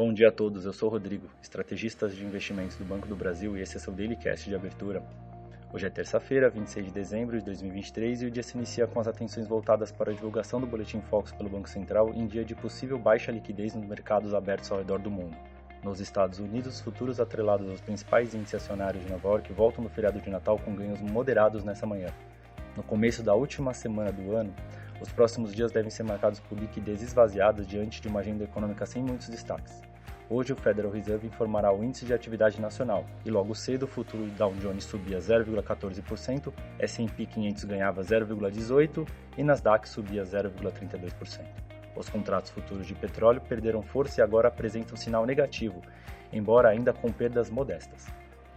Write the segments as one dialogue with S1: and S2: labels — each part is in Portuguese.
S1: Bom dia a todos, eu sou Rodrigo, estrategista de investimentos do Banco do Brasil e esse é seu Daily Cast de abertura. Hoje é terça-feira, 26 de dezembro de 2023 e o dia se inicia com as atenções voltadas para a divulgação do Boletim Focus pelo Banco Central em dia de possível baixa liquidez nos mercados abertos ao redor do mundo. Nos Estados Unidos, futuros atrelados aos principais índices acionários de Nova York voltam no feriado de Natal com ganhos moderados nessa manhã. No começo da última semana do ano, os próximos dias devem ser marcados por liquidez esvaziada diante de uma agenda econômica sem muitos destaques. Hoje o Federal Reserve informará o índice de atividade nacional e logo cedo o futuro Dow Jones subia 0,14%, S&P 500 ganhava 0,18% e Nasdaq subia 0,32%. Os contratos futuros de petróleo perderam força e agora apresentam sinal negativo, embora ainda com perdas modestas.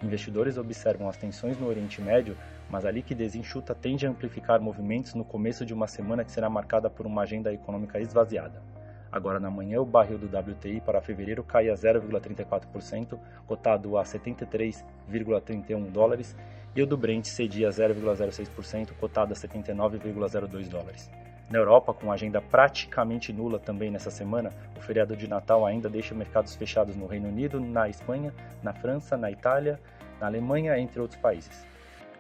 S1: Investidores observam as tensões no Oriente Médio, mas a liquidez enxuta tende a amplificar movimentos no começo de uma semana que será marcada por uma agenda econômica esvaziada. Agora na manhã, o barril do WTI para fevereiro cai a 0,34%, cotado a 73,31 dólares, e o do Brent cedia 0,06%, cotado a 79,02 dólares. Na Europa, com agenda praticamente nula também nessa semana, o feriado de Natal ainda deixa mercados fechados no Reino Unido, na Espanha, na França, na Itália, na Alemanha, entre outros países.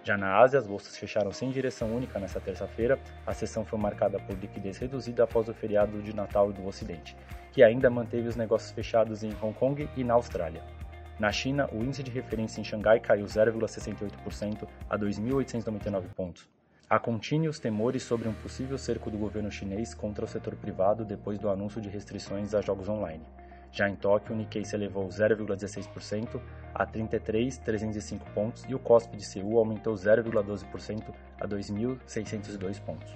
S1: Já na Ásia, as bolsas fecharam sem direção única nesta terça-feira. A sessão foi marcada por liquidez reduzida após o feriado de Natal do Ocidente, que ainda manteve os negócios fechados em Hong Kong e na Austrália. Na China, o índice de referência em Xangai caiu 0,68% a 2.899 pontos. Há contínuos temores sobre um possível cerco do governo chinês contra o setor privado depois do anúncio de restrições a jogos online. Já em Tóquio, o Nikkei se elevou 0,16% a 33.305 pontos e o COSP de Seul aumentou 0,12% a 2.602 pontos.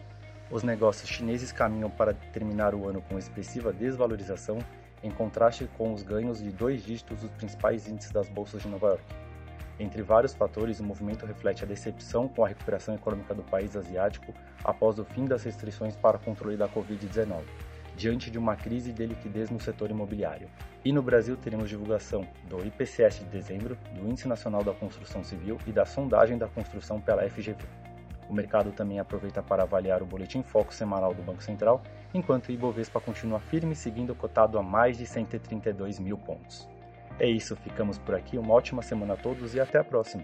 S1: Os negócios chineses caminham para terminar o ano com expressiva desvalorização, em contraste com os ganhos de dois dígitos dos principais índices das bolsas de Nova York. Entre vários fatores, o movimento reflete a decepção com a recuperação econômica do país asiático após o fim das restrições para o controle da Covid-19 diante de uma crise de liquidez no setor imobiliário. E no Brasil teremos divulgação do IPCS de dezembro, do Índice Nacional da Construção Civil e da sondagem da construção pela FGV. O mercado também aproveita para avaliar o boletim foco semanal do Banco Central, enquanto o Ibovespa continua firme seguindo cotado a mais de 132 mil pontos. É isso, ficamos por aqui, uma ótima semana a todos e até a próxima!